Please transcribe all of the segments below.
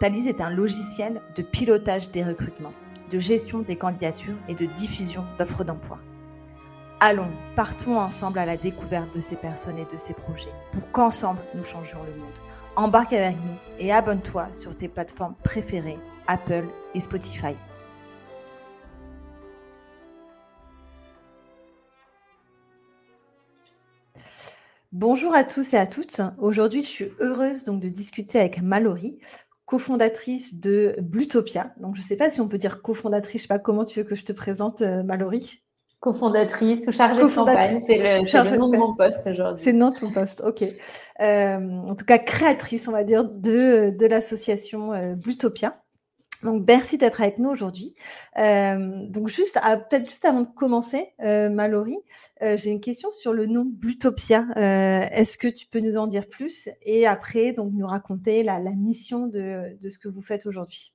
Thalys est un logiciel de pilotage des recrutements, de gestion des candidatures et de diffusion d'offres d'emploi. Allons, partons ensemble à la découverte de ces personnes et de ces projets pour qu'ensemble nous changions le monde. Embarque avec nous et abonne-toi sur tes plateformes préférées, Apple et Spotify. Bonjour à tous et à toutes. Aujourd'hui, je suis heureuse donc de discuter avec Mallory cofondatrice de Blutopia. Donc, je ne sais pas si on peut dire cofondatrice, je ne sais pas comment tu veux que je te présente, euh, Mallory. Cofondatrice ou chargée de campagne, c'est le, nom de mon poste aujourd'hui. C'est le nom de ton poste, ok. Euh, en tout cas, créatrice, on va dire, de, de l'association euh, Blutopia. Donc, merci d'être avec nous aujourd'hui. Euh, donc, juste, peut-être juste avant de commencer, euh, Mallory, euh, j'ai une question sur le nom Blutopia. Est-ce que tu peux nous en dire plus et après, donc, nous raconter la, mission de, ce que vous faites aujourd'hui?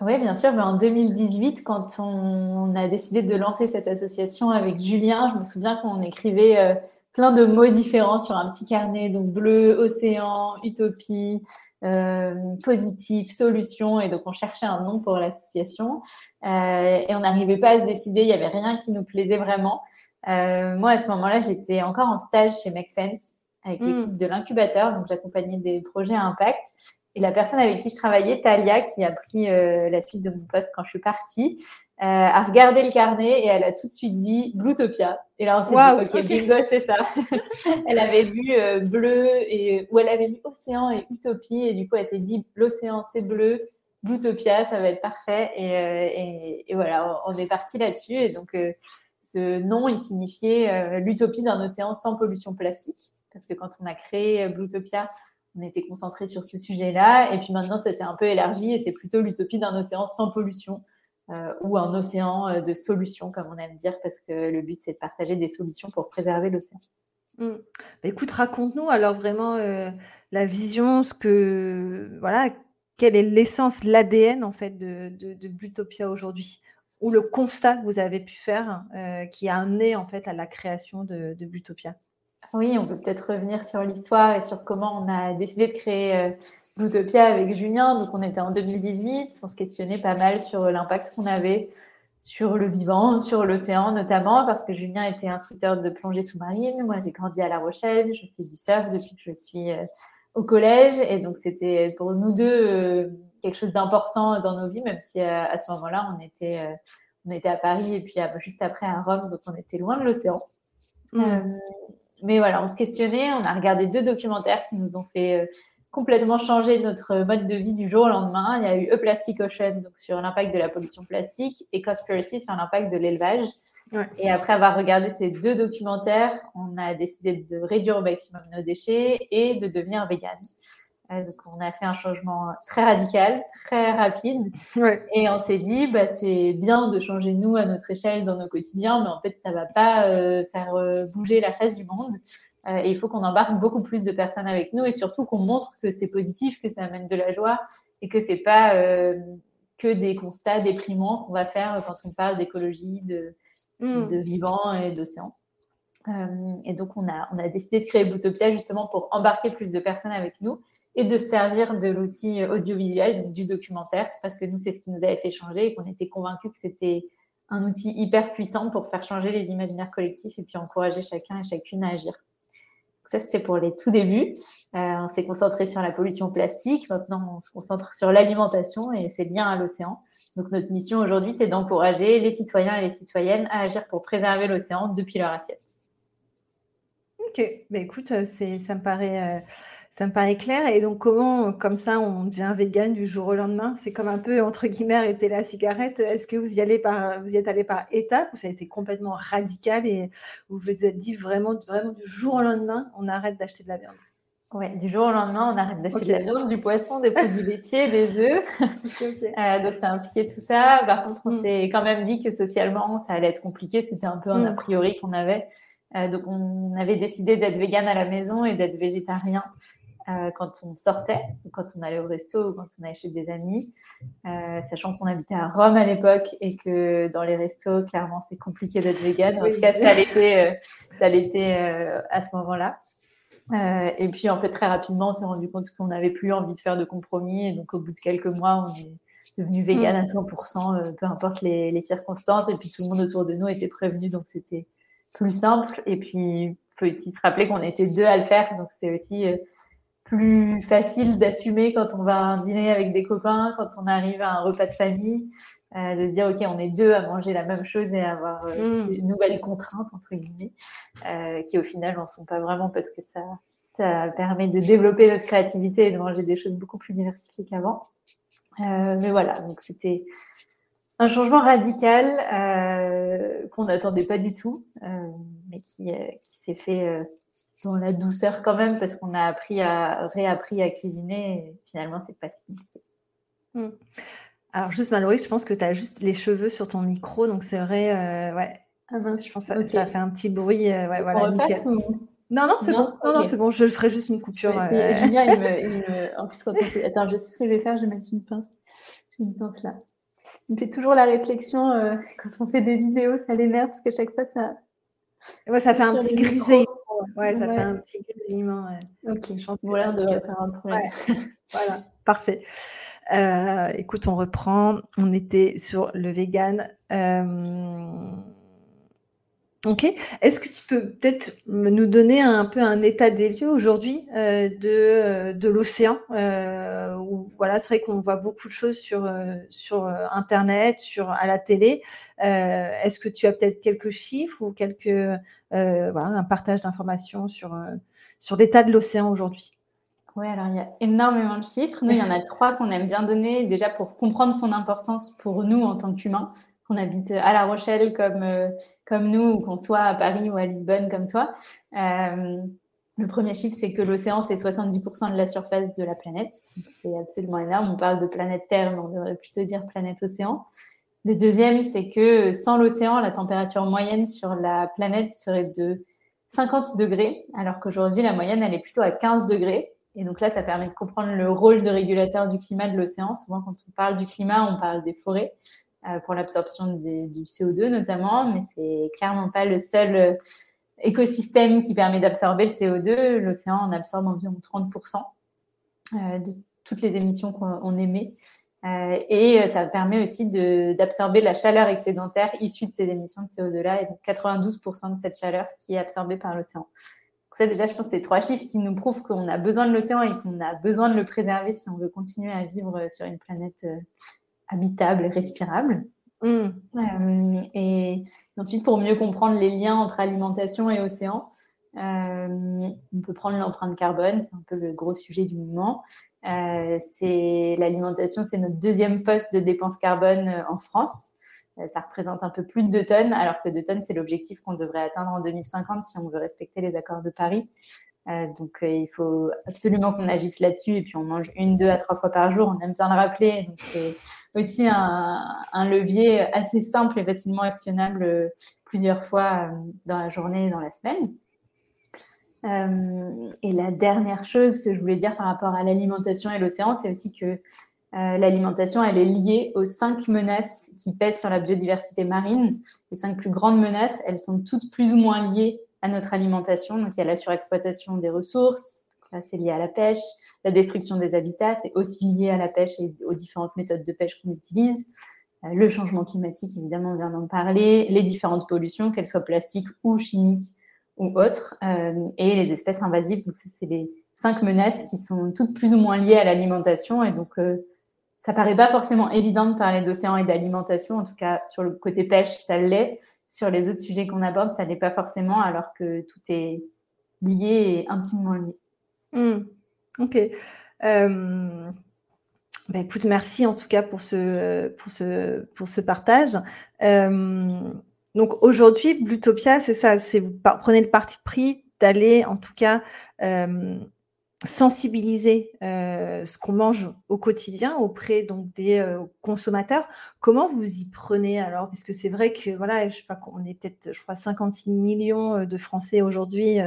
Oui, bien sûr. Mais en 2018, quand on, a décidé de lancer cette association avec Julien, je me souviens qu'on écrivait plein de mots différents sur un petit carnet, donc bleu, océan, utopie, euh, positif, solution, et donc on cherchait un nom pour l'association euh, et on n'arrivait pas à se décider, il n'y avait rien qui nous plaisait vraiment. Euh, moi, à ce moment-là, j'étais encore en stage chez Make Sense avec hmm. l'équipe de l'incubateur, donc j'accompagnais des projets à impact et la personne avec qui je travaillais, Talia, qui a pris euh, la suite de mon poste quand je suis partie, euh, a regardé le carnet et elle a tout de suite dit Bluetopia. Et là, on s'est dit, OK, bingo, c'est ça. elle avait vu euh, bleu et, ou elle avait vu océan et utopie. Et du coup, elle s'est dit, l'océan, c'est bleu. Bluetopia, ça va être parfait. Et, et, voilà, on est parti là-dessus. Et donc, ce nom, il signifiait l'utopie d'un océan sans pollution plastique. Parce que quand on a créé Bluetopia, on était concentré sur ce sujet-là. Et puis maintenant, ça s'est un peu élargi et c'est plutôt l'utopie d'un océan sans pollution euh, ou un océan euh, de solutions, comme on aime dire, parce que le but, c'est de partager des solutions pour préserver l'océan. Mmh. Bah, écoute, raconte-nous alors vraiment euh, la vision, ce que voilà, quelle est l'essence, l'ADN en fait de, de, Blutopia aujourd'hui, ou le constat que vous avez pu faire qui a amené en fait à la création de, de Blutopia. Oui, on peut peut-être revenir sur l'histoire et sur comment on a décidé de créer euh, l'Utopia avec Julien. Donc, on était en 2018, on se questionnait pas mal sur l'impact qu'on avait sur le vivant, sur l'océan notamment, parce que Julien était instructeur de plongée sous-marine. Moi, j'ai grandi à La Rochelle, je fais du surf depuis que je suis euh, au collège. Et donc, c'était pour nous deux euh, quelque chose d'important dans nos vies, même si à ce moment-là, on était, on était à Paris et puis juste après à Rome, donc on était loin de l'océan. Mmh mais voilà, on se questionnait, on a regardé deux documentaires qui nous ont fait euh, complètement changer notre mode de vie du jour au lendemain. Il y a eu A Plastic Ocean, donc sur l'impact de la pollution plastique, et Conspiracy sur l'impact de l'élevage. Et après avoir regardé ces deux documentaires, on a décidé de réduire au maximum nos déchets et de devenir vegan. Euh, donc, on a fait un changement très radical, très rapide. Et on s'est dit, bah, c'est bien de changer nous à notre échelle dans nos quotidiens, mais en fait, ça va pas euh, faire euh, bouger la face du monde. et il faut qu'on embarque beaucoup plus de personnes avec nous et surtout qu'on montre que c'est positif, que ça amène de la joie et que c'est pas que des constats déprimants qu'on va faire quand on parle d'écologie, de, mm. de vivant et d'océan. et donc, on a, on a décidé de créer Boutopia justement pour embarquer plus de personnes avec nous et de servir de l'outil audiovisuel, du documentaire, parce que nous, c'est ce qui nous avait fait changer et qu'on était convaincus que c'était un outil hyper puissant pour faire changer les imaginaires collectifs et puis encourager chacun et chacune à agir. ça, c'était pour les tout débuts. Euh, on s'est concentré sur la pollution plastique. Maintenant, on se concentre sur l'alimentation et c'est bien à l'océan. Donc, notre mission aujourd'hui, c'est d'encourager les citoyens et les citoyennes à agir pour préserver l'océan depuis leur assiette. Ok, mais écoute, ça me paraît. Ça me paraît clair. Et donc, comment, comme ça, on devient vegan du jour au lendemain? C'est comme un peu, entre guillemets, arrêter la cigarette. Est-ce que vous y, allez par, vous y êtes allé par étapes ou ça a été complètement radical et vous vous êtes dit vraiment, vraiment du jour au lendemain, on arrête d'acheter de la viande? Ouais, du jour au lendemain, on arrête d'acheter de la viande, du poisson, des produits laitiers, des œufs. euh, donc, ça a impliqué tout ça. Par contre, on mm. s'est quand même dit que socialement, ça allait être compliqué. C'était un peu un a mm. priori qu'on avait. Euh, donc, on avait décidé d'être vegan à la maison et d'être végétarien euh, quand on sortait, quand on allait au resto ou quand on allait chez des amis, euh, sachant qu'on habitait à Rome à l'époque et que dans les restos, clairement, c'est compliqué d'être vegan. En tout cas, ça l'était, euh, ça l'était à ce moment-là. et puis, en fait, très rapidement, on s'est rendu compte qu'on n'avait plus envie de faire de compromis. Et donc, au bout de quelques mois, on est devenu vegan à 100%, peu importe les, les, circonstances. Et puis, tout le monde autour de nous était prévenu, donc c'était plus simple. Et puis, il faut aussi se rappeler qu'on était deux à le faire, donc c'est aussi plus facile d'assumer quand on va à un dîner avec des copains, quand on arrive à un repas de famille, euh, de se dire ok on est deux à manger la même chose et avoir euh, mm. nouvelles contraintes entre guillemets, euh, qui au final n'en sont pas vraiment parce que ça ça permet de développer notre créativité et de manger des choses beaucoup plus diversifiées qu'avant. Euh, mais voilà donc c'était un changement radical qu'on n'attendait pas du tout, mais qui, qui s'est fait dans la douceur quand même, parce qu'on a appris à, réappris à cuisiner. Et finalement, c'est pas si compliqué. Hmm. Alors, juste Mallory, je pense que tu as juste les cheveux sur ton micro, donc c'est vrai, euh, ouais. Ah ben, je pense que ça, fait un petit bruit. Euh, ouais, voilà, Non, non, c'est bon. Non, non, c'est bon. Je ferai juste une coupure. Euh... Julien, il me, il me... en plus, quand on. Attends, je sais ce que je vais faire. Je vais mettre une pince. J'ai une pince là. Il me fait toujours la réflexion quand on fait des vidéos, ça l'énerve parce que chaque fois, ça. Ouais, ça fait un petit grisé. Ouais, ça fait un petit grésillement. Ok, je pense que voilà, de faire un problème. voilà, parfait. Euh, écoute, on reprend. On était sur le vegan. Euh, ok. Est-ce que tu peux peut-être nous donner un peu un état des lieux aujourd'hui euh, de, de l'océan Voilà, c'est vrai qu'on voit beaucoup de choses sur, sur Internet, sur, à la télé. Est-ce que tu as peut-être quelques chiffres ou quelques euh, voilà, un partage d'informations sur, euh, sur l'état de l'océan aujourd'hui? Oui, alors il y a énormément de chiffres. Nous, il y en a trois qu'on aime bien donner, déjà pour comprendre son importance pour nous en tant qu'humains, qu'on habite à La Rochelle comme, euh, comme nous, ou qu'on soit à Paris ou à Lisbonne comme toi. le premier chiffre, c'est que l'océan, c'est 70% de la surface de la planète. C'est absolument énorme. On parle de planète Terre, mais on devrait plutôt dire planète océan. Le deuxième, c'est que sans l'océan, la température moyenne sur la planète serait de 50 degrés, alors qu'aujourd'hui, la moyenne, elle est plutôt à 15 degrés. Et donc là, ça permet de comprendre le rôle de régulateur du climat de l'océan. Souvent, quand on parle du climat, on parle des forêts euh, pour l'absorption du CO2 notamment, mais c'est clairement pas le seul euh, écosystème qui permet d'absorber le CO2. L'océan en absorbe environ 30% euh, de toutes les émissions qu'on émet. Euh, et euh, ça permet aussi d'absorber la chaleur excédentaire issue de ces émissions de CO2-là, et donc 92% de cette chaleur qui est absorbée par l'océan. Ça, déjà, je pense que c'est trois chiffres qui nous prouvent qu'on a besoin de l'océan et qu'on a besoin de le préserver si on veut continuer à vivre sur une planète euh, habitable et respirable. Mmh. et ensuite, pour mieux comprendre les liens entre alimentation et océan, euh, on peut prendre l'empreinte carbone, c'est un peu le gros sujet du moment. Euh, c'est l'alimentation, c'est notre deuxième poste de dépense carbone euh, en France. ça représente un peu plus de 2 tonnes, alors que 2 tonnes, c'est l'objectif qu'on devrait atteindre en 2050 si on veut respecter les accords de Paris. Donc, il faut absolument qu'on agisse là-dessus. Et puis, on mange une, deux à trois fois par jour. On aime bien le rappeler. C'est aussi un, levier assez simple et facilement actionnable plusieurs fois dans la journée et dans la semaine. Euh, et la dernière chose que je voulais dire par rapport à l'alimentation et l'océan, c'est aussi que euh, l'alimentation, elle est liée aux cinq menaces qui pèsent sur la biodiversité marine. Les cinq plus grandes menaces, elles sont toutes plus ou moins liées à notre alimentation. Donc, il y a la surexploitation des ressources, là, c'est lié à la pêche. La destruction des habitats, c'est aussi lié à la pêche et aux différentes méthodes de pêche qu'on utilise. Euh, le changement climatique, évidemment, on vient d'en parler. Les différentes pollutions, qu'elles soient plastiques ou chimiques, ou autres, euh, et les espèces invasives. Donc, c'est les cinq menaces qui sont toutes plus ou moins liées à l'alimentation. Et donc, euh, ça paraît pas forcément évident de parler d'océan et d'alimentation. En tout cas, sur le côté pêche, ça l'est. Sur les autres sujets qu'on aborde, ça l'est pas forcément, alors que tout est lié et intimement lié. Hmm. Ok. Euh, bah, écoute, merci en tout cas pour ce, pour ce, pour ce partage. Euh, donc aujourd'hui, Blutopia, c'est ça, c'est vous prenez le parti pris d'aller en tout cas euh, sensibiliser euh, ce qu'on mange au quotidien auprès donc des euh, consommateurs. Comment vous y prenez alors? Parce que c'est vrai que voilà, je sais pas, qu'on est peut-être, je crois, 56 millions euh, de Français aujourd'hui,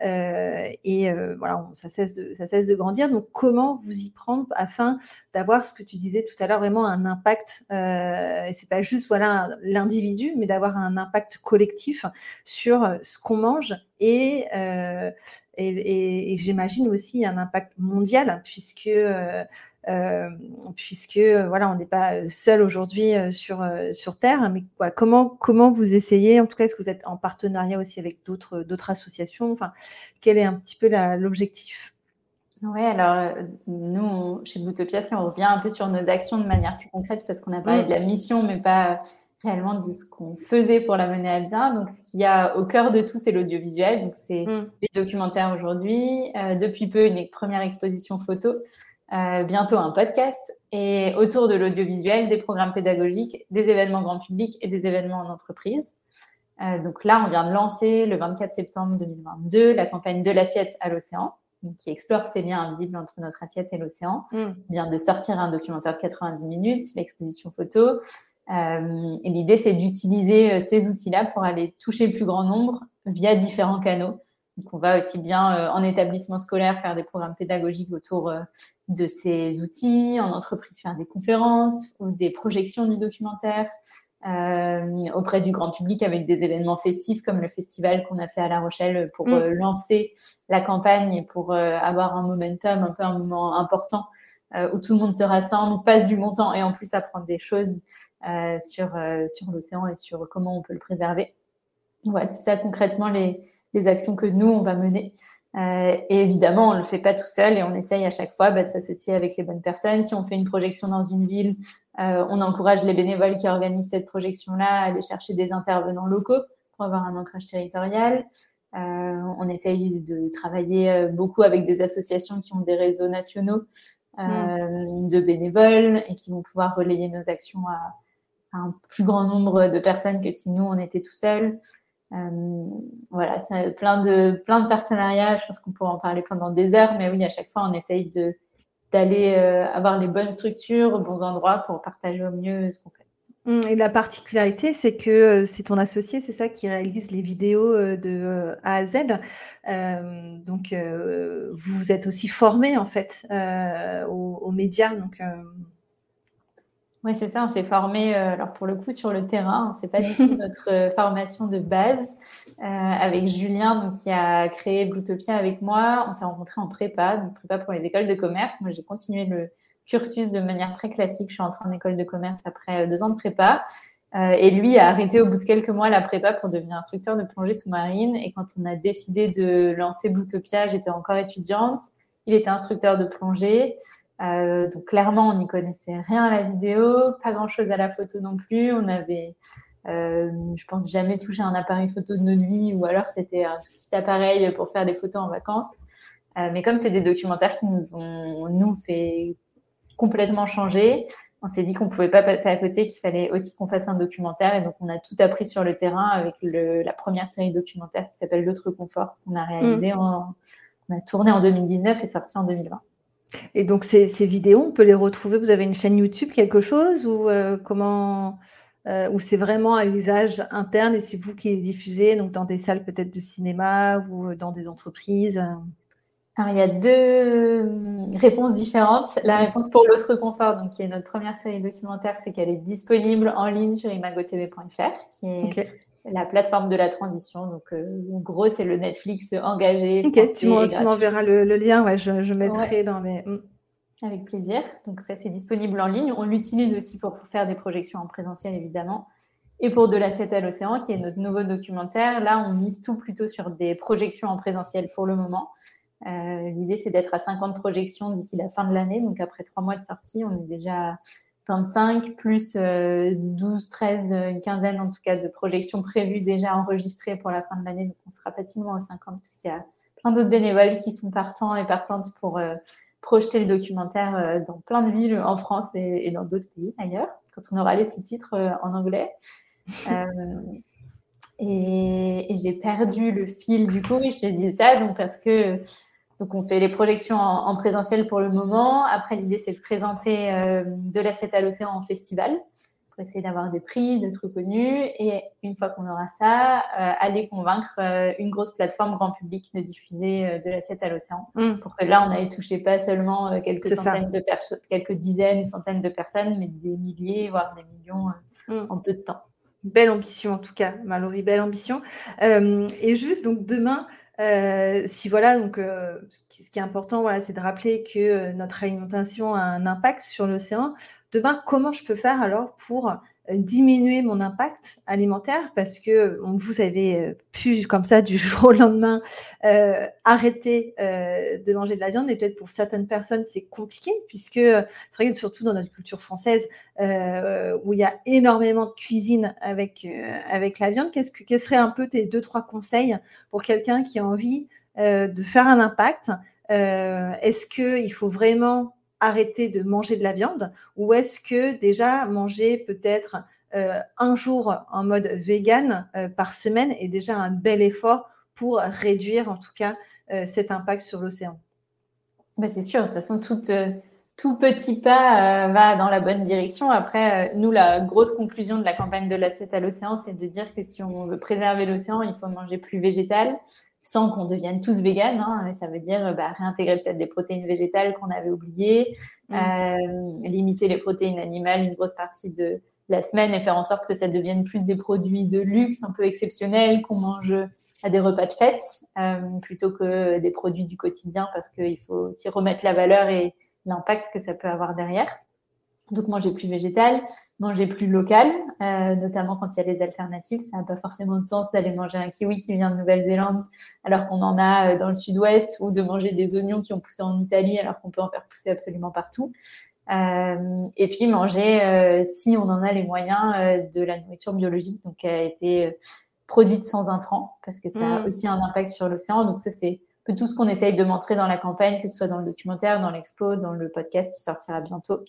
et voilà, ça cesse de grandir. Donc comment vous y prendre afin d'avoir ce que tu disais tout à l'heure vraiment un impact et c'est pas juste voilà l'individu, mais d'avoir un impact collectif sur ce qu'on mange et, euh, j'imagine aussi un impact mondial puisque euh, euh, puisque voilà on n'est pas seul aujourd'hui sur sur terre mais quoi, comment comment vous essayez en tout cas est-ce que vous êtes en partenariat aussi avec d'autres d'autres associations? Enfin quel est un petit peu l'objectif? Oui, alors nous, chez Boutopia, si on revient un peu sur nos actions de manière plus concrète, parce qu'on a parlé mmh. de la mission, mais pas réellement de ce qu'on faisait pour la mener à bien. Donc, ce qu'il y a au cœur de tout, c'est l'audiovisuel. Donc, c'est mm. des documentaires aujourd'hui. Euh, depuis peu, une première exposition photo. Euh, bientôt un podcast. Et autour de l'audiovisuel, des programmes pédagogiques, des événements grand public et des événements en entreprise. Euh, donc là, on vient de lancer le 24 septembre 2022 la campagne de l'assiette à l'océan qui explore ces liens invisibles entre notre assiette et l'océan. Mm. On vient de sortir un documentaire de 90 minutes, l'exposition photo. Euh, et l'idée, c'est d'utiliser euh, ces outils-là pour aller toucher le plus grand nombre via différents canaux. Donc, on va aussi bien euh, en établissement scolaire faire des programmes pédagogiques autour de ces outils, en entreprise faire des conférences ou des projections du documentaire, euh, auprès du grand public avec des événements festifs comme le festival qu'on a fait à La Rochelle pour mm. lancer la campagne et pour avoir un momentum, un peu un moment important où tout le monde se rassemble, passe du montant et en plus apprendre des choses euh, sur, euh, sur l'océan et sur comment on peut le préserver. Voilà, c'est ça concrètement les, les, actions que nous, on va mener. Euh, et évidemment, on ne le fait pas tout seul et on essaye à chaque fois bah, de s'associer avec les bonnes personnes. Si on fait une projection dans une ville, on encourage les bénévoles qui organisent cette projection-là à aller chercher des intervenants locaux pour avoir un ancrage territorial. on essaye de travailler beaucoup avec des associations qui ont des réseaux nationaux mmh. de bénévoles et qui vont pouvoir relayer nos actions à, un plus grand nombre de personnes que si nous, on était tout seuls. Euh, voilà, c'est plein de, plein de partenariats. Je pense qu'on pourrait en parler pendant des heures, mais oui, à chaque fois, on essaye d'aller euh, avoir les bonnes structures, bons endroits pour partager au mieux ce qu'on fait. Hum, et la particularité, c'est que euh, c'est ton associé, c'est ça, qui réalise les vidéos de A à Z. donc, vous êtes aussi formé en fait aux, médias. Oui, c'est ça, on s'est formé, euh, alors pour le coup, sur le terrain, c'est pas du tout notre euh, formation de base. Euh, avec Julien, donc, qui a créé Bluetopia avec moi, on s'est rencontrés en prépa, donc prépa pour les écoles de commerce. Moi, j'ai continué le cursus de manière très classique. Je suis entrée en école de commerce après deux ans de prépa. et lui a arrêté au bout de quelques mois la prépa pour devenir instructeur de plongée sous-marine. Et quand on a décidé de lancer Bluetopia, j'étais encore étudiante. Il était instructeur de plongée. Euh, donc clairement, on n'y connaissait rien à la vidéo, pas grand-chose à la photo non plus. On avait, euh, je pense, jamais touché un appareil photo de notre vie, ou alors c'était un petit appareil pour faire des photos en vacances. Euh, mais comme c'est des documentaires qui nous ont, nous, fait complètement changer, on s'est dit qu'on pouvait pas passer à côté, qu'il fallait aussi qu'on fasse un documentaire. Et donc, on a tout appris sur le terrain avec le, la première série documentaire qui s'appelle L'autre confort, qu'on a réalisé, mmh. en, on a tourné en 2019 et sorti en 2020. Et donc, ces, vidéos, on peut les retrouver. Vous avez une chaîne YouTube, quelque chose ou euh, comment euh, Ou c'est vraiment à usage interne et c'est vous qui les diffusez, donc dans des salles peut-être de cinéma ou euh, dans des entreprises alors, il y a deux réponses différentes. La réponse pour l'autre confort, donc qui est notre première série documentaire, c'est qu'elle est disponible en ligne sur imagotv.fr, qui est la plateforme de la transition. Donc, euh, en gros, c'est le Netflix engagé. Tu m'enverras le, lien, ouais, je, mettrai dans les. Mm. Avec plaisir. Donc, ça, c'est disponible en ligne. On l'utilise aussi pour, faire des projections en présentiel, évidemment. Et pour De l'assiette à l'océan, qui est notre nouveau documentaire, là, on mise tout plutôt sur des projections en présentiel pour le moment. Euh, l'idée, c'est d'être à 50 projections d'ici la fin de l'année. Donc, après trois mois de sortie, on est déjà 25 plus 12, 13, une quinzaine en tout cas de projections prévues déjà enregistrées pour la fin de l'année. Donc on sera facilement à 50 parce qu'il y a plein d'autres bénévoles qui sont partants et partantes pour euh, projeter le documentaire euh, dans plein de villes en France et, dans d'autres pays ailleurs, quand on aura les sous-titres euh, en anglais. et, j'ai perdu le fil du coup, et je te dis ça donc parce que Donc, on fait les projections en, présentiel pour le moment. Après, l'idée, c'est de présenter euh, de l'assiette à l'océan en festival pour essayer d'avoir des prix, d'être reconnus. Et une fois qu'on aura ça, euh, aller convaincre euh, une grosse plateforme grand public de diffuser de l'assiette à l'océan. Mm. Pour que là, on n'aille toucher pas seulement quelques centaines de personnes, quelques dizaines, centaines de personnes, mais des milliers, voire des millions mm. en peu de temps. Belle ambition en tout cas, Mallory, belle ambition. et juste donc demain, euh, si voilà, donc euh, ce qui est important, voilà, c'est de rappeler que euh, notre alimentation a un impact sur l'océan. Demain, comment je peux faire alors pour diminuer mon impact alimentaire parce que vous avez euh, pu, comme ça, du jour au lendemain, euh, arrêter euh, de manger de la viande. Mais peut-être pour certaines personnes, c'est compliqué puisque c'est vrai que surtout dans notre culture française où il y a énormément de cuisine avec, avec la viande, qu'est-ce que, quels seraient un peu tes deux, trois conseils pour quelqu'un qui a envie de faire un impact? Est-ce qu'il faut vraiment arrêter de manger de la viande ou est-ce que déjà manger peut-être euh, un jour en mode vegan euh, par semaine est déjà un bel effort pour réduire en tout cas euh, cet impact sur l'océan? Bah, C'est sûr, de toute façon, tout petit pas va dans la bonne direction. Après, nous, la grosse conclusion de la campagne de l'assiette à l'océan, c'est de dire que si on veut préserver l'océan, il faut manger plus végétal, sans qu'on devienne tous véganes. Hein. Ça veut dire bah, réintégrer peut-être des protéines végétales qu'on avait oubliées, mm. euh, limiter les protéines animales une grosse partie de la semaine et faire en sorte que ça devienne plus des produits de luxe un peu exceptionnels qu'on mange à des repas de fête euh, plutôt que des produits du quotidien parce qu'il faut aussi remettre la valeur et l'impact que ça peut avoir derrière. Donc manger plus végétal, manger plus local, euh, notamment quand il y a des alternatives. Ça n'a pas forcément de sens d'aller manger un kiwi qui vient de Nouvelle-Zélande alors qu'on en a euh, dans le sud-ouest ou de manger des oignons qui ont poussé en Italie alors qu'on peut en faire pousser absolument partout. Euh, et puis manger, euh, si on en a les moyens, euh, de la nourriture biologique, donc qui a été produite sans intrants, parce que ça a mm. aussi un impact sur l'océan. Donc ça, c'est tout ce qu'on essaye de montrer dans la campagne, que ce soit dans le documentaire, dans l'expo, dans le podcast qui sortira bientôt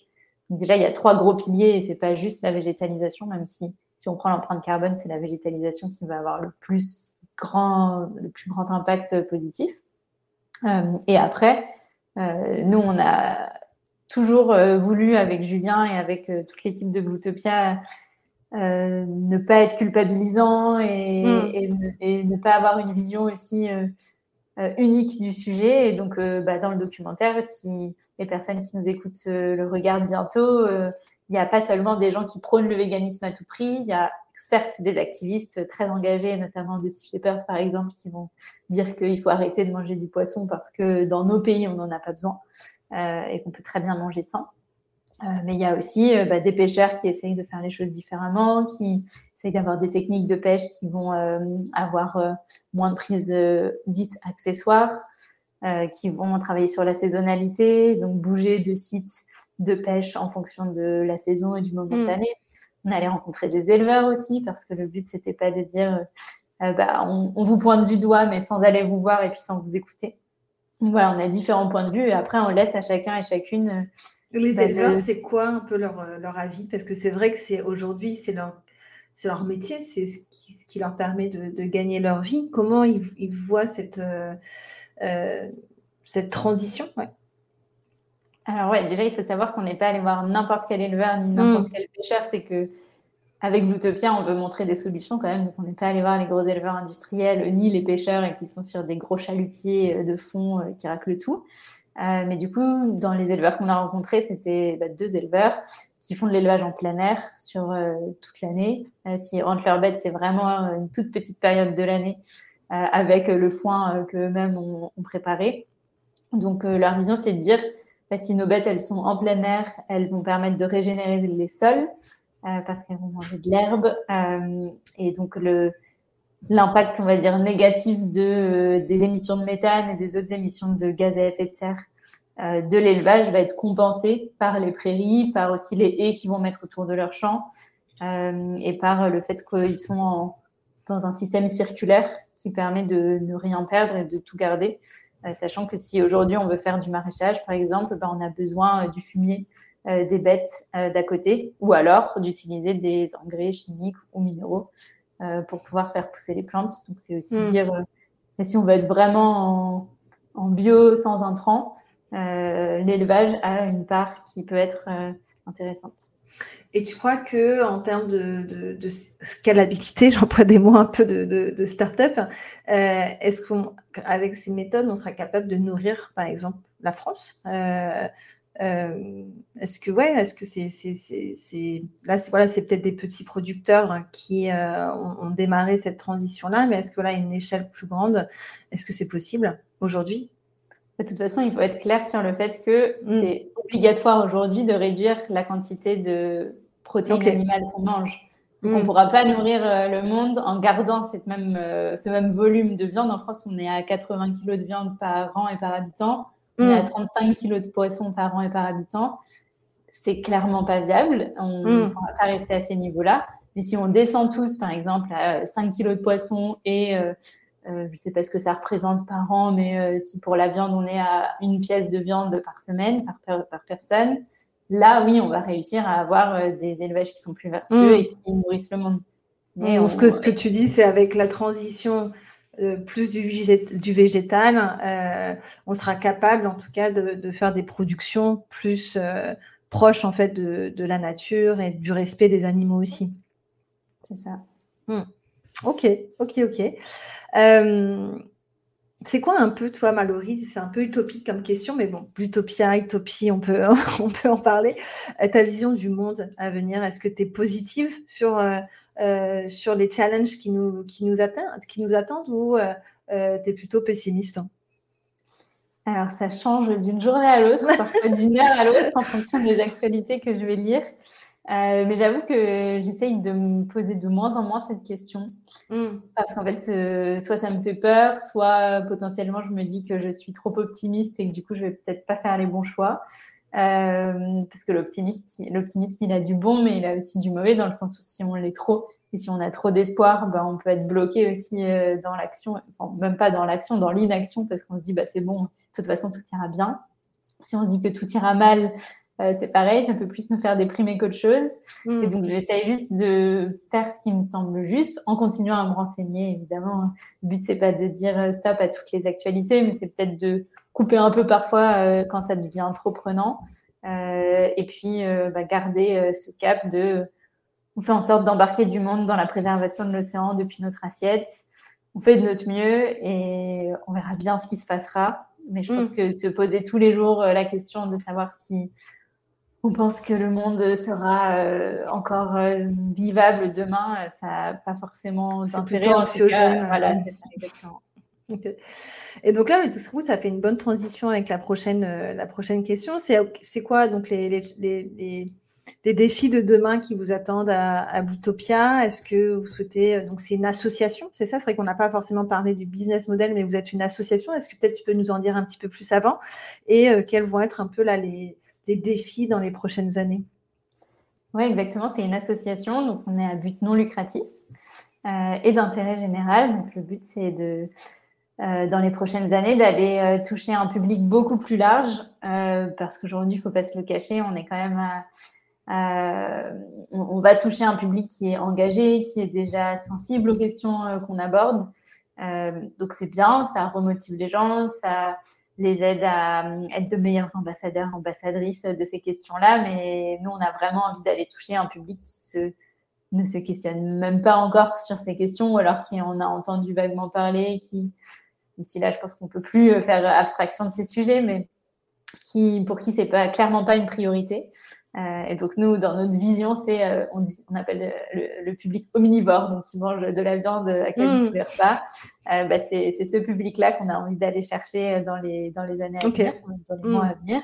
déjà, il y a trois gros piliers et c'est pas juste la végétalisation, même si si on prend l'empreinte carbone, c'est la végétalisation qui va avoir le plus grand, le plus grand impact positif. Euh, et après, euh, nous, on a toujours euh, voulu, avec Julien et avec toute l'équipe de Bluetopia, euh, ne pas être culpabilisant et, mm. et, et, ne pas avoir une vision aussi euh, unique du sujet. Et donc, euh, bah, dans le documentaire, si les personnes qui nous écoutent euh, le regardent bientôt, il n'y a pas seulement des gens qui prônent le véganisme à tout prix, il y a certes des activistes très engagés, notamment de Sea Shepherd par exemple, qui vont dire qu'il faut arrêter de manger du poisson parce que dans nos pays, on n'en a pas besoin euh, et qu'on peut très bien manger sans. Euh, mais il y a aussi euh, bah, des pêcheurs qui essayent de faire les choses différemment, qui essayent d'avoir des techniques de pêche qui vont euh, avoir moins de prises dites accessoires, qui vont travailler sur la saisonnalité, donc bouger de sites de pêche en fonction de la saison et du moment de mm. l'année. On allait rencontrer des éleveurs aussi, parce que le but, c'était pas de dire bah, on, on, vous pointe du doigt, mais sans aller vous voir et puis sans vous écouter. Donc voilà, on a différents points de vue et après, on laisse à chacun et chacune les bah, éleveurs, c'est quoi un peu leur, euh, leur avis? Parce que c'est vrai que c'est aujourd'hui, c'est leur, c'est leur métier, c'est ce qui, ce qui, leur permet de, de, gagner leur vie. Comment ils, ils voient cette, euh, euh, cette transition? Ouais. Alors ouais, déjà il faut savoir qu'on n'est pas allé voir n'importe quel éleveur ni n'importe mm. quel pêcheur, c'est que avec Bluetopia, on veut montrer des solutions quand même. Donc on n'est pas allé voir les gros éleveurs industriels ni les pêcheurs qui sont sur des gros chalutiers de fond qui raclent tout. Euh, mais du coup, dans les éleveurs qu'on a rencontrés, c'était bah, deux éleveurs qui font de l'élevage en plein air sur euh, toute l'année. Euh, si leur bête, c'est vraiment une toute petite période de l'année avec le foin qu'eux-mêmes ont, ont, préparé. Donc, leur vision, c'est de dire, bah, si nos bêtes, elles sont en plein air, elles vont permettre de régénérer les sols parce qu'elles vont manger de l'herbe. et donc, le, l'impact, on va dire, négatif euh, des émissions de méthane et des autres émissions de gaz à effet de serre euh, de l'élevage va être compensé par les prairies, par aussi les haies qui vont mettre autour de leurs champs euh, et par le fait qu'ils sont dans un système circulaire qui permet de ne rien perdre et de tout garder. Sachant que si aujourd'hui on veut faire du maraîchage, par exemple, ben, on a besoin du fumier des bêtes d'à côté ou alors d'utiliser des engrais chimiques ou minéraux euh, pour pouvoir faire pousser les plantes. Donc, c'est aussi mm. dire, euh, si on veut être vraiment en bio, sans intrants, l'élevage a une part qui peut être intéressante. Et tu crois que en termes de, de, scalabilité, j'emploie des mots un peu de, de start-up, euh, est-ce qu'avec ces méthodes, on sera capable de nourrir, par exemple, la France euh, euh, Est-ce que ouais, est-ce que c'est, c'est, là, c'est voilà, c'est peut-être des petits producteurs qui ont, démarré cette transition-là, mais est-ce que là, une échelle plus grande, est-ce que c'est possible aujourd'hui? De toute façon, il faut être clair sur le fait que mm. c'est obligatoire aujourd'hui de réduire la quantité de protéines animales qu'on mange. Donc, on ne mm. pourra pas nourrir euh, le monde en gardant cette même, euh, ce même volume de viande. En France, on est à 80 kg de viande par an et par habitant. On est à 35 mm. kg de poisson par an et par habitant. C'est clairement pas viable. On ne pourra pas rester à ces niveaux-là. Mais si on descend tous, par exemple, à 5 kg de poisson et euh, euh, je ne sais pas ce que ça représente par an, mais euh, si pour la viande, on est à une pièce de viande par semaine, par, par personne, là, oui, on va réussir à avoir euh, des élevages qui sont plus vertueux mm. et qui nourrissent le monde. Mais ce, que, ce que tu dis, c'est avec la transition plus du, du végétal, on sera capable, en tout cas, de, faire des productions plus proches, en fait, de, de, la nature et du respect des animaux aussi. C'est ça. Mm. Ok, ok, ok. Euh, c'est quoi un peu, toi, Mallory? C'est un peu utopique comme question, mais bon, l'utopia, utopie, on peut, on peut en parler. Euh, ta vision du monde à venir, est-ce que tu es positive sur, euh, sur les challenges qui nous, qui nous, attendent, qui nous attendent ou tu es plutôt pessimiste alors, ça change d'une journée à l'autre, parfois d'une heure à l'autre, en fonction des actualités que je vais lire. Euh, mais j'avoue que j'essaye de me poser de moins en moins cette question. Hmm. Parce qu'en fait, euh, soit ça me fait peur, soit potentiellement je me dis que je suis trop optimiste et que du coup, je vais peut-être pas faire les bons choix. Euh, parce que l'optimisme, il a du bon, mais il a aussi du mauvais dans le sens où si on l'est trop et si on a trop d'espoir, ben, on peut être bloqué aussi euh, dans l'action, enfin, même pas dans l'action, dans l'inaction, parce qu'on se dit, bah, c'est bon, de toute façon, tout ira bien. Si on se dit que tout ira mal, euh, c'est pareil, ça peut plus nous faire déprimer qu'autre chose. Mm. Et donc, j'essaye juste de faire ce qui me semble juste en continuant à me renseigner, évidemment. Le but, c'est pas de dire euh, stop à toutes les actualités, mais c'est peut-être de couper un peu parfois euh, quand ça devient trop prenant. et puis, bah, garder ce cap de on fait en sorte d'embarquer du monde dans la préservation de l'océan depuis notre assiette. On fait de notre mieux et on verra bien ce qui se passera. Mais je pense mm. que se poser tous les jours la question de savoir si on pense que le monde sera euh, encore euh, vivable demain, euh, ça n'a pas forcément d'intérêt. anxiogène. voilà, c'est ça, exactement. Et donc là, ça fait une bonne transition avec la prochaine, la prochaine question. C'est quoi donc les, les, les, défis de demain qui vous attendent à, à Est-ce que vous souhaitez donc c'est une association, c'est ça? C'est vrai qu'on n'a pas forcément parlé du business model, mais vous êtes une association. Est-ce que peut-être tu peux nous en dire un petit peu plus avant? Et quels vont être un peu là les défis dans les prochaines années? Oui, exactement. C'est une association, donc on est à but non lucratif euh, et d'intérêt général. Donc le but, c'est de, euh, dans les prochaines années, d'aller euh, toucher un public beaucoup plus large, parce qu'aujourd'hui, il ne faut pas se le cacher, on est quand même on, va toucher un public qui est engagé, qui est déjà sensible aux questions qu'on aborde. donc c'est bien, ça remotive les gens, ça les aide à euh, être de meilleurs ambassadeurs, ambassadrices de ces questions-là. Mais nous, on a vraiment envie d'aller toucher un public qui ne se questionne même pas encore sur ces questions, ou alors qui en a entendu vaguement parler, qui, si là, je pense qu'on peut plus euh, faire abstraction de ces sujets, mais qui, pour qui c'est pas clairement pas une priorité. Euh, et donc nous, dans notre vision, c'est euh, on, on, appelle le, public omnivore, donc qui mange de la viande à quasi mm. tous les repas. Euh, bah, c'est ce public-là qu'on a envie d'aller chercher dans les dans les années à venir, dans les mois mm. à venir.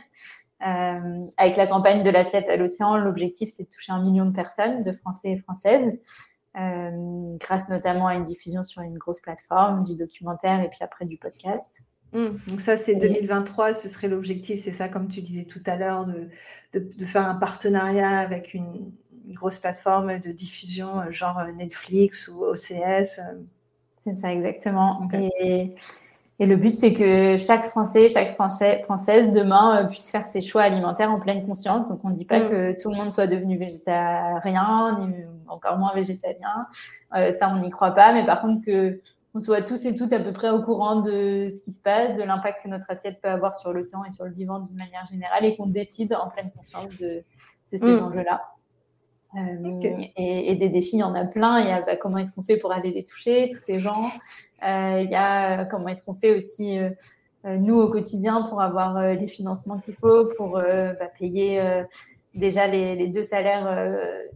avec la campagne de l'assiette à l'océan, l'objectif c'est de toucher un million de personnes, de Français et Françaises, grâce notamment à une diffusion sur une grosse plateforme, du documentaire et puis après du podcast. Mmh. Donc ça, c'est 2023, ce serait l'objectif, c'est ça, comme tu disais tout à l'heure, de, faire un partenariat avec une, grosse plateforme de diffusion, euh, genre euh, Netflix ou OCS. Euh. C'est ça, exactement. Et, le but, c'est que chaque Français, chaque Français, Française, demain, puisse faire ses choix alimentaires en pleine conscience. Donc, on ne dit pas mmh. que tout le monde soit devenu végétarien, ni encore moins végétalien. ça, on n'y croit pas. Mais par contre, que on soit tous et toutes à peu près au courant de ce qui se passe, de l'impact que notre assiette peut avoir sur l'océan et sur le vivant d'une manière générale, et qu'on décide en pleine conscience de, ces mm. enjeux-là. Et, des défis, il y en a plein. Il y a bah, comment est-ce qu'on fait pour aller les toucher, tous ces gens. il y a comment est-ce qu'on fait aussi euh, nous au quotidien pour avoir euh, les financements qu'il faut pour euh, bah, payer déjà les, deux salaires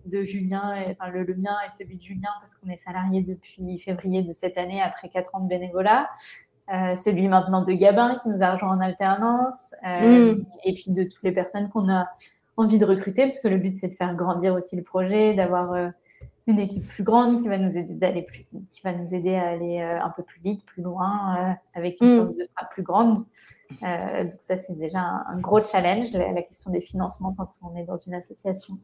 de Julien, et, enfin le, mien et celui de Julien, parce qu'on est salarié depuis février de cette année après quatre ans de bénévolat. celui maintenant de Gabin qui nous a rejoint en alternance, mm. et puis de toutes les personnes qu'on a envie de recruter, parce que le but c'est de faire grandir aussi le projet, d'avoir une équipe plus grande qui va nous aider d'aller plus, qui va nous aider à aller euh, un peu plus vite, plus loin, euh, avec une mm. force de frappe plus grande. Euh, donc ça, c'est déjà un, gros challenge, la, question des financements quand on est dans une association.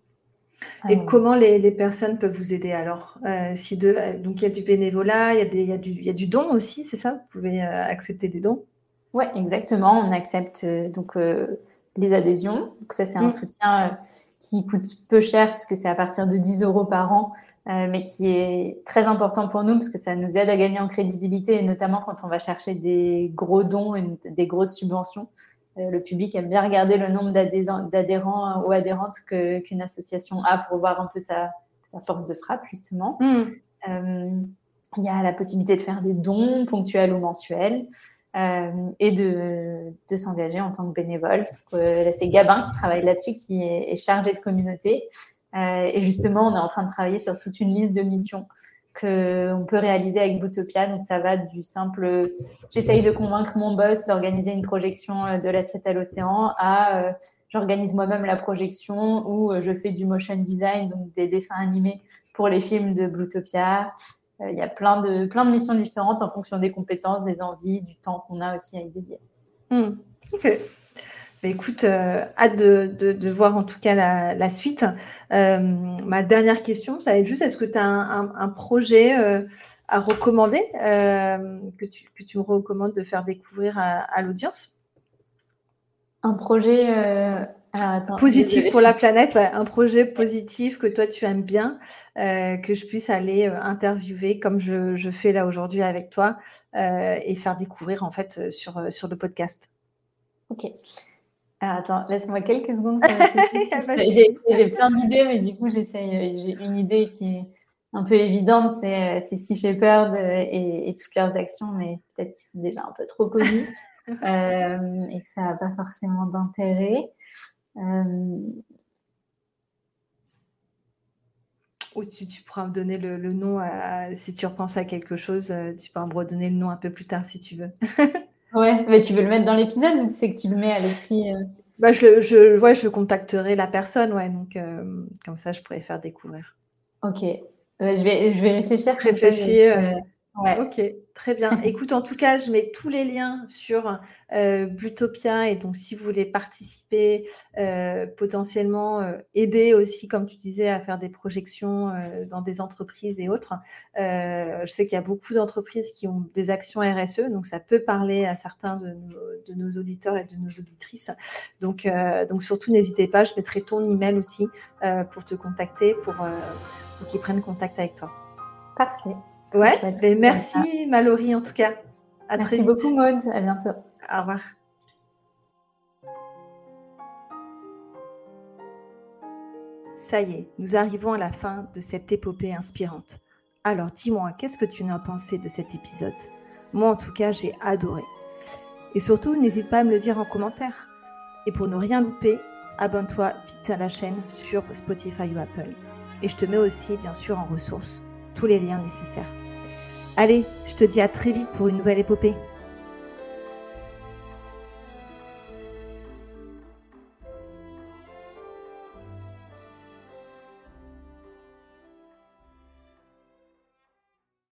Et comment les, les, personnes peuvent vous aider alors si de, Donc il y a du bénévolat, y y il y a du don aussi, c'est ça? Vous pouvez accepter des dons? Oui, exactement. On accepte donc les adhésions. Donc ça, c'est un mm. soutien qui coûte peu cher puisque c'est à partir de 10 euros par an, euh, mais qui est très important pour nous parce que ça nous aide à gagner en crédibilité et notamment quand on va chercher des gros dons et des grosses subventions. Euh, le public aime bien regarder le nombre d'adhérents ou adhérentes qu'une association a pour voir un peu sa, force de frappe justement. Euh, il y a la possibilité de faire des dons ponctuels ou mensuels. Euh, et de, s'engager en tant que bénévole. Euh, c'est Gabin qui travaille là-dessus, qui est, chargé de communauté. Euh, et justement, on est en train de travailler sur toute une liste de missions qu'on peut réaliser avec Bootopia. Donc, ça va du simple j'essaye de convaincre mon boss d'organiser une projection de l'assiette à l'océan à j'organise moi-même la projection ou je fais du motion design, donc des dessins animés pour les films de Bluetopia. Euh, il y a plein de, plein de missions différentes en fonction des compétences, des envies, du temps qu'on a aussi à y dédier. Hmm. Ok. Bah, écoute, euh, hâte de, de, voir en tout cas la, suite. Euh, ma dernière question, ça va être juste, est-ce que tu as un, projet à recommander, que tu, que, tu, me recommandes de faire découvrir à, à l'audience? Un projet positif pour la planète, un projet positif que toi tu aimes bien, euh, que je puisse aller euh, interviewer comme je, fais là aujourd'hui avec toi euh, et faire découvrir en fait sur, sur le podcast. Ok. Alors attends, laisse-moi quelques secondes. j'ai plein d'idées, mais du coup j'essaye. J'ai une idée qui est un peu évidente, c'est Sea Shepherd et, et, toutes leurs actions, mais peut-être qu'ils sont déjà un peu trop connus. et que ça n'a pas forcément d'intérêt. Euh, Ou tu pourras me donner le, nom, si tu repenses à quelque chose, euh, tu pourras me redonner le nom un peu plus tard si tu veux. ouais, mais tu veux le mettre dans l'épisode ou tu sais que tu le mets à l'écrit euh? bah, je, je, ouais, je contacterai la personne, ouais, donc comme ça je pourrais faire découvrir. Ok, je, vais, je vais réfléchir. Réfléchir. Ok, très bien. Écoute, en tout cas, je mets tous les liens sur euh, Blutopia et donc si vous voulez participer, euh, potentiellement euh, aider aussi, comme tu disais, à faire des projections dans des entreprises et autres. je sais qu'il y a beaucoup d'entreprises qui ont des actions RSE, donc ça peut parler à certains de nos, auditeurs et de nos auditrices. Donc, donc surtout, n'hésitez pas, je mettrai ton email aussi pour te contacter, pour, pour qu'ils prennent contact avec toi. Parfait. Ouais, mais merci Mallory en tout cas. À merci beaucoup Maud, à bientôt. Au revoir. Ça y est, nous arrivons à la fin de cette épopée inspirante. Alors dis-moi, qu'est-ce que tu en as pensé de cet épisode? Moi en tout cas, j'ai adoré. Et surtout, n'hésite pas à me le dire en commentaire. Et pour ne rien louper, abonne-toi vite à la chaîne sur Spotify ou Apple. Et je te mets aussi, bien sûr, en ressources tous les liens nécessaires. Allez, je te dis à très vite pour une nouvelle épopée.